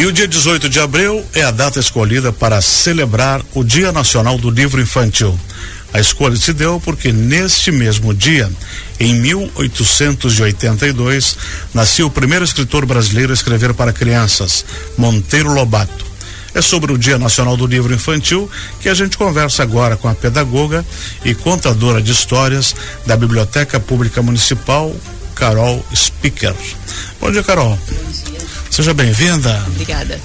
E o dia 18 de abril é a data escolhida para celebrar o Dia Nacional do Livro Infantil. A escolha se deu porque neste mesmo dia, em 1882, nasceu o primeiro escritor brasileiro a escrever para crianças, Monteiro Lobato. É sobre o Dia Nacional do Livro Infantil que a gente conversa agora com a pedagoga e contadora de histórias da Biblioteca Pública Municipal, Carol Speaker. Bom dia, Carol. Bom dia. Seja bem-vinda. Obrigada.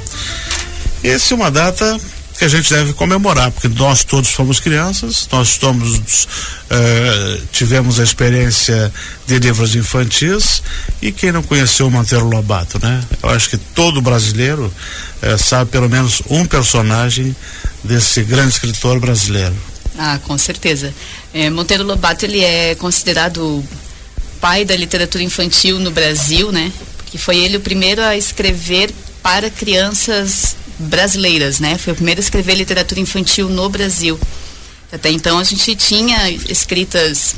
Essa é uma data que a gente deve comemorar, porque nós todos fomos crianças, nós somos, uh, tivemos a experiência de livros infantis e quem não conheceu o Monteiro Lobato, né? Eu acho que todo brasileiro uh, sabe pelo menos um personagem desse grande escritor brasileiro. Ah, com certeza. É, Monteiro Lobato ele é considerado pai da literatura infantil no Brasil, né? Porque foi ele o primeiro a escrever para crianças brasileiras, né? Foi o primeiro a escrever literatura infantil no Brasil. Até então a gente tinha escritas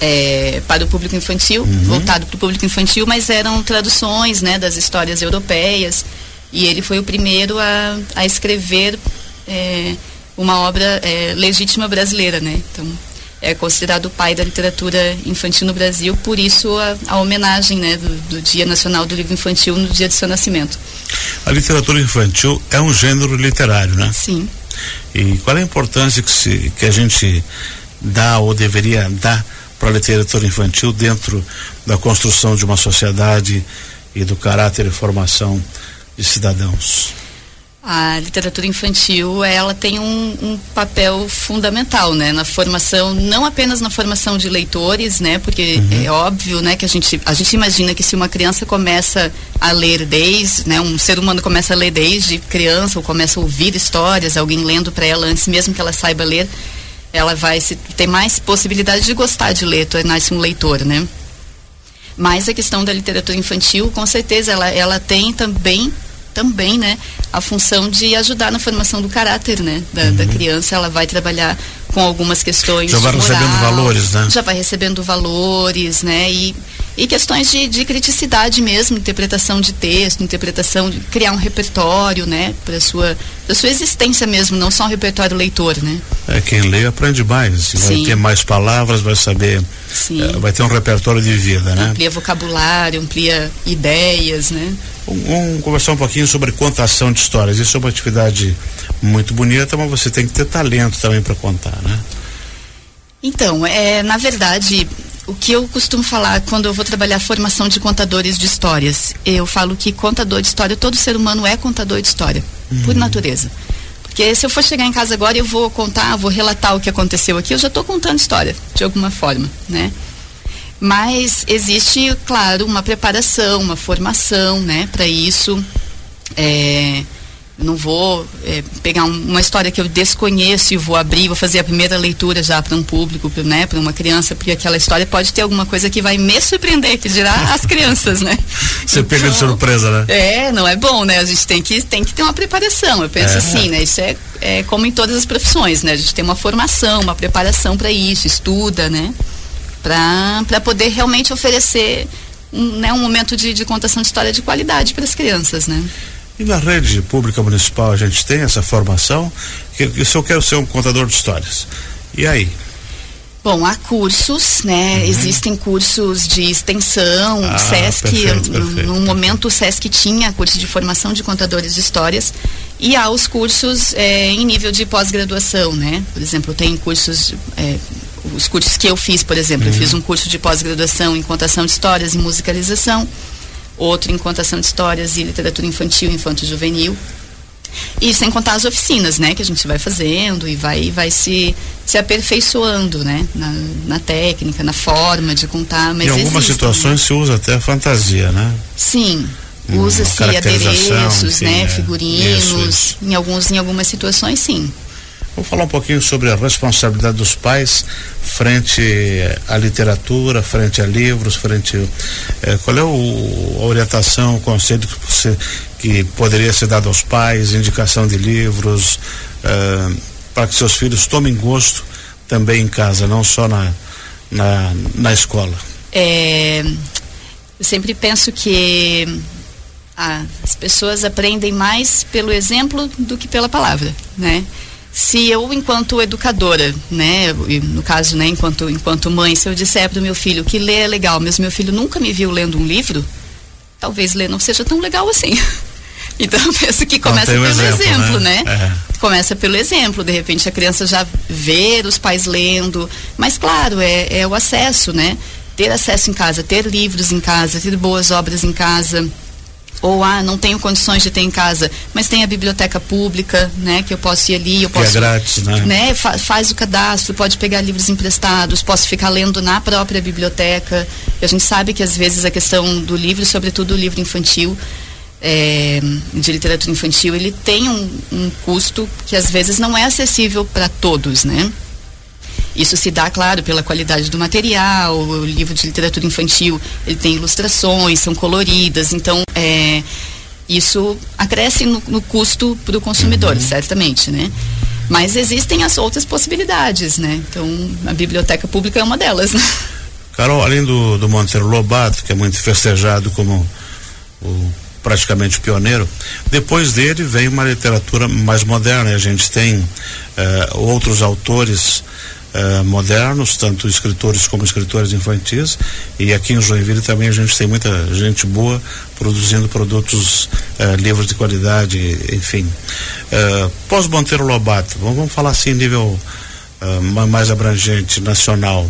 é, para o público infantil, uhum. voltado para o público infantil, mas eram traduções, né, das histórias europeias. E ele foi o primeiro a, a escrever é, uma obra é, legítima brasileira, né? Então é considerado o pai da literatura infantil no Brasil, por isso a, a homenagem né, do, do, Dia Nacional do Livro Infantil no dia de seu nascimento. A literatura infantil é um gênero literário, né? Sim. E qual é a importância que, se, que a gente dá ou deveria dar para a literatura infantil dentro da construção de uma sociedade e do caráter e formação de cidadãos? A literatura infantil ela tem um, um, papel fundamental né na formação não apenas na formação de leitores né porque uhum. é óbvio né que a gente a gente imagina que se uma criança começa a ler desde né um ser humano começa a ler desde criança ou começa a ouvir histórias alguém lendo para ela antes mesmo que ela saiba ler ela vai se, ter mais possibilidade de gostar de ler tornar-se um leitor né mas a questão da literatura infantil com certeza ela ela tem também também, né, a função de ajudar na formação do caráter, né, da, uhum. da criança. Ela vai trabalhar com algumas questões. Já vai moral, recebendo valores, né? Já vai recebendo valores, né, e e questões de, de criticidade mesmo, interpretação de texto, interpretação de criar um repertório, né, para sua para sua existência mesmo, não só um repertório leitor, né? É quem lê aprende mais, vai ter mais palavras, vai saber, é, vai ter um repertório de vida, né? Amplia vocabulário, amplia ideias, né? Vamos conversar um pouquinho sobre contação de histórias. Isso é uma atividade muito bonita, mas você tem que ter talento também para contar, né? Então, é, na verdade, o que eu costumo falar quando eu vou trabalhar formação de contadores de histórias, eu falo que contador de história, todo ser humano é contador de história, uhum. por natureza. Porque se eu for chegar em casa agora e eu vou contar, vou relatar o que aconteceu aqui, eu já estou contando história, de alguma forma, né? Mas existe, claro, uma preparação, uma formação, né, para isso. É, não vou é, pegar um, uma história que eu desconheço e vou abrir, vou fazer a primeira leitura já para um público, né, para uma criança, porque aquela história pode ter alguma coisa que vai me surpreender, que dirá as crianças, né? Você então, pega de então, surpresa, né? É, não é bom, né? A gente tem que, tem que ter uma preparação. Eu penso é. assim, né? Isso é, é como em todas as profissões, né? A gente tem uma formação, uma preparação para isso, estuda, né? para poder realmente oferecer um, né, um momento de, de contação de história de qualidade para as crianças, né? E na rede pública municipal a gente tem essa formação? Que, se eu quero ser um contador de histórias, e aí? Bom, há cursos, né? Uhum. Existem cursos de extensão, ah, SESC, perfeito, perfeito, no, momento o SESC tinha curso de formação de contadores de histórias e há os cursos é, em nível de pós-graduação, né? Por exemplo, tem cursos é, os cursos que eu fiz, por exemplo, uhum. eu fiz um curso de pós-graduação em contação de histórias e musicalização, outro em contação de histórias e literatura infantil, infanto-juvenil. E sem contar as oficinas, né, que a gente vai fazendo e vai, vai se, se aperfeiçoando, né, na, na técnica, na forma de contar. Mas em algumas existem, situações né? se usa até a fantasia, né? Sim, usa-se adereços, né, é, figurinos, isso, isso. em alguns, em algumas situações, sim. Vamos falar um pouquinho sobre a responsabilidade dos pais frente à literatura, frente a livros, frente. Eh, qual é o, a orientação, o conselho que, você, que poderia ser dado aos pais, indicação de livros, eh, para que seus filhos tomem gosto também em casa, não só na, na, na escola? É, eu sempre penso que as pessoas aprendem mais pelo exemplo do que pela palavra, né? Se eu, enquanto educadora, né, no caso, né, enquanto, enquanto mãe, se eu disser para o meu filho que ler é legal, mas meu filho nunca me viu lendo um livro, talvez ler não seja tão legal assim. Então eu penso que começa pelo exemplo, exemplo né? né? É. Começa pelo exemplo, de repente a criança já vê os pais lendo, mas claro, é, é o acesso, né? Ter acesso em casa, ter livros em casa, ter boas obras em casa ou ah, não tenho condições de ter em casa, mas tem a biblioteca pública, né, que eu posso ir ali, eu posso, que é grátis, né? né fa faz o cadastro, pode pegar livros emprestados, posso ficar lendo na própria biblioteca. A gente sabe que às vezes a questão do livro, sobretudo o livro infantil, é, de literatura infantil, ele tem um, um custo que às vezes não é acessível para todos, né? Isso se dá, claro, pela qualidade do material. O livro de literatura infantil ele tem ilustrações, são coloridas, então é, isso acresce no, no custo para o consumidor, uhum. certamente, né? Mas existem as outras possibilidades, né? Então a biblioteca pública é uma delas. Né? Carol, além do, do Monteiro Lobato, que é muito festejado como o praticamente pioneiro. Depois dele vem uma literatura mais moderna. A gente tem uh, outros autores uh, modernos, tanto escritores como escritores infantis. E aqui em Joinville também a gente tem muita gente boa produzindo produtos, uh, livros de qualidade, enfim. Pós Monteiro Lobato, vamos, vamos falar assim, nível mais abrangente, nacional.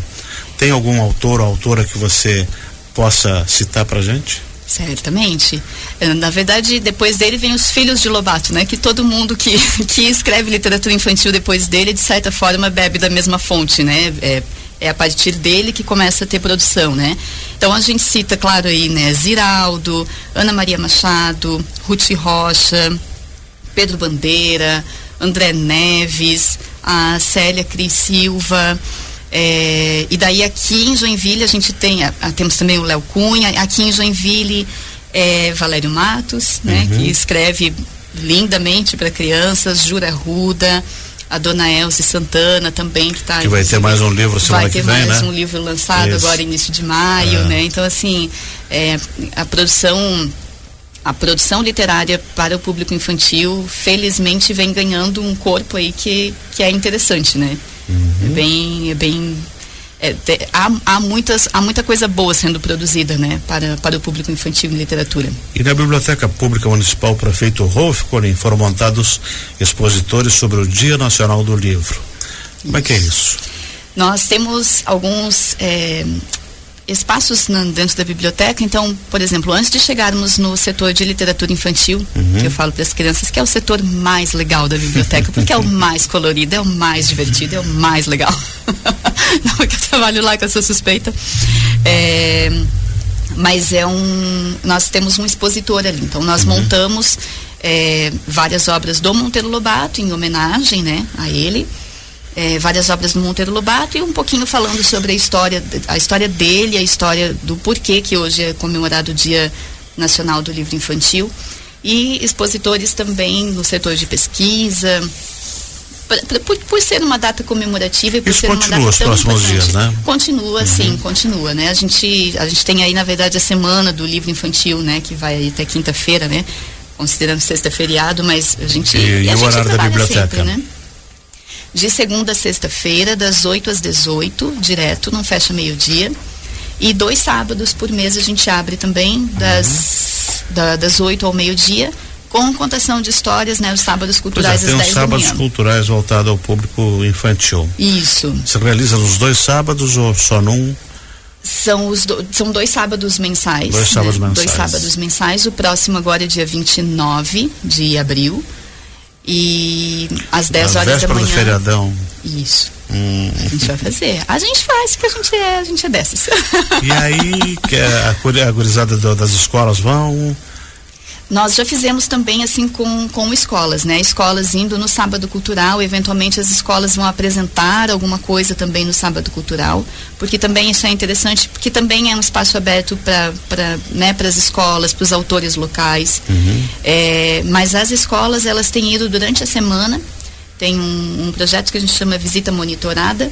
Tem algum autor ou autora que você possa citar para gente? Certamente. Eh, na verdade, depois dele vem os filhos de Lobato, né? Que todo mundo que, que escreve literatura infantil depois dele, de certa forma, bebe da mesma fonte, né? É, é a partir dele que começa a ter produção, né? Então a gente cita, claro, aí, né? Ziraldo, Ana Maria Machado, Ruth Rocha, Pedro Bandeira, André Neves, a Célia Cris Silva, é, e daí aqui em Joinville a gente tem, a, a, temos também o Léo Cunha, aqui em Joinville é Valério Matos, né, uhum. que escreve lindamente para crianças, Jura Ruda, a dona Elze Santana também que está que vai ter mais um livro semana que vem, vai ter mais né? um livro lançado Isso. agora início de maio, é. né? Então assim, é, a produção a produção literária para o público infantil, felizmente, vem ganhando um corpo aí que, que é interessante, né? Uhum. É bem, é bem é, te, há, há, muitas, há muita coisa boa sendo produzida né, para, para o público infantil em literatura. E na Biblioteca Pública Municipal Prefeito Rolf Colim foram montados expositores sobre o Dia Nacional do Livro. Como isso. é que é isso? Nós temos alguns é, espaços na, dentro da biblioteca. Então, por exemplo, antes de chegarmos no setor de literatura infantil, uhum. que eu falo para as crianças que é o setor mais legal da biblioteca, porque é o mais colorido, é o mais divertido, é o mais legal. Não é que eu trabalho lá que eu sou suspeita. É, mas é um. Nós temos um expositor ali. Então, nós uhum. montamos é, várias obras do Monteiro Lobato em homenagem né, a ele é, várias obras do Monteiro Lobato e um pouquinho falando sobre a história, a história dele, a história do porquê que hoje é comemorado o Dia Nacional do Livro Infantil e expositores também no setor de pesquisa, por, por, ser uma data comemorativa e por Isso ser continua uma data tão próximos dias, né? Continua, uhum. sim, continua, né? A gente, a gente tem aí, na verdade, a semana do livro infantil, né? Que vai até quinta-feira, né? Considerando sexta feriado, mas a gente. E, e, a o gente horário da biblioteca? Sempre, né? De segunda a sexta-feira, das 8 às 18, direto, não fecha meio-dia. E dois sábados por mês a gente abre também, das, uhum. da, das 8 ao meio-dia, com contação de histórias, né? Os sábados culturais pois é, às 10 sábados da manhã. culturais voltados ao público infantil. Isso. Você realiza nos dois sábados ou só num? São, os do, são dois sábados mensais. Dois sábados né? mensais. Dois sábados mensais. O próximo agora é dia 29 de abril. E às 10 horas da manhã. do feriadão. Isso. Hum. A gente vai fazer. A gente faz, porque a gente é, a gente é dessas. E aí, que a, a gurizada das escolas vão nós já fizemos também assim com, com escolas, né? Escolas indo no sábado cultural, eventualmente as escolas vão apresentar alguma coisa também no sábado cultural, porque também isso é interessante, porque também é um espaço aberto para né, as escolas, para os autores locais. Uhum. É, mas as escolas, elas têm ido durante a semana, tem um, um projeto que a gente chama Visita Monitorada,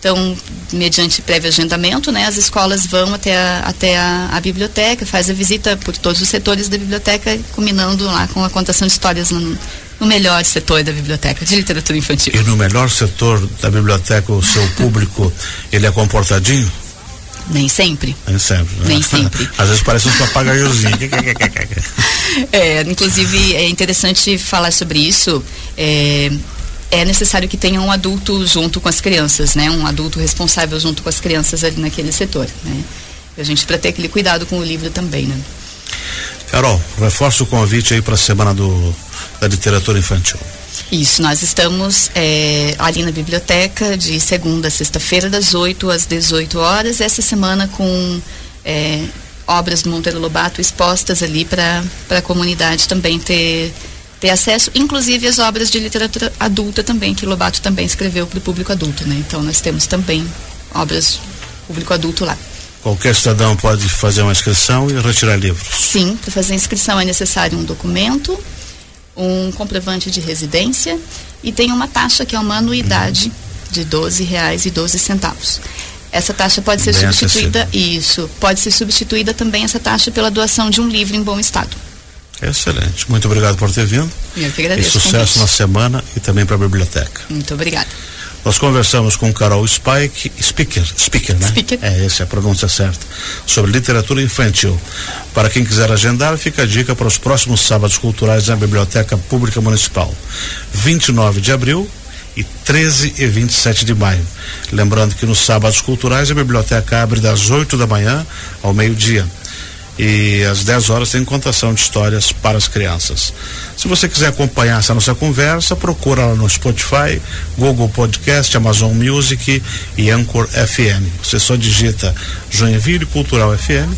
Então, mediante prévio agendamento, né, as escolas vão até a, até a, a, biblioteca, faz a visita por todos os setores da biblioteca, culminando lá com a contação de histórias no, no melhor setor da biblioteca, de literatura infantil. E no melhor setor da biblioteca, o seu público, ele é comportadinho? Nem sempre. Nem sempre. Né? Nem sempre. Às vezes parece um papagaiozinho. é, inclusive, é interessante falar sobre isso. É, é necessário que tenha um adulto junto com as crianças, né? Um adulto responsável junto com as crianças ali naquele setor, né? A gente para ter aquele cuidado com o livro também, né? Carol, reforça o convite aí para a semana do, da literatura infantil. Isso, nós estamos é, ali na biblioteca de segunda a sexta-feira, das 8 às 18 horas, essa semana com é, obras do Monteiro Lobato expostas ali para a comunidade também ter ter acesso, inclusive as obras de literatura adulta também, que Lobato também escreveu para o público adulto, né? Então nós temos também obras público adulto lá. Qualquer cidadão pode fazer uma inscrição e retirar livros? Sim, para fazer a inscrição é necessário um documento, um comprovante de residência e tem uma taxa que é uma anuidade de R$ reais e doze centavos. Essa taxa pode ser Bem substituída, acessível. isso, pode ser substituída também essa taxa pela doação de um livro em bom estado. Excelente. Muito obrigado por ter vindo. Eu que agradeço. E sucesso na semana e também para a biblioteca. Muito obrigada. Nós conversamos com Carol Spike, speaker, speaker, né? Speaker. É, essa é a pronúncia certa, sobre literatura infantil. Para quem quiser agendar, fica a dica para os próximos sábados culturais na Biblioteca Pública Municipal. 29 de abril e 13 e 27 de maio. Lembrando que nos sábados culturais a biblioteca abre das 8 da manhã ao meio-dia e às 10 horas tem contação de histórias para as crianças. Se você quiser acompanhar essa nossa conversa, procura lá no Spotify, Google Podcast, Amazon Music e Anchor FM. Você só digita Joinville Cultural FM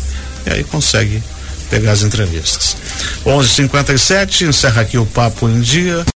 e aí consegue pegar as entrevistas. 11:57 encerra aqui o papo em dia.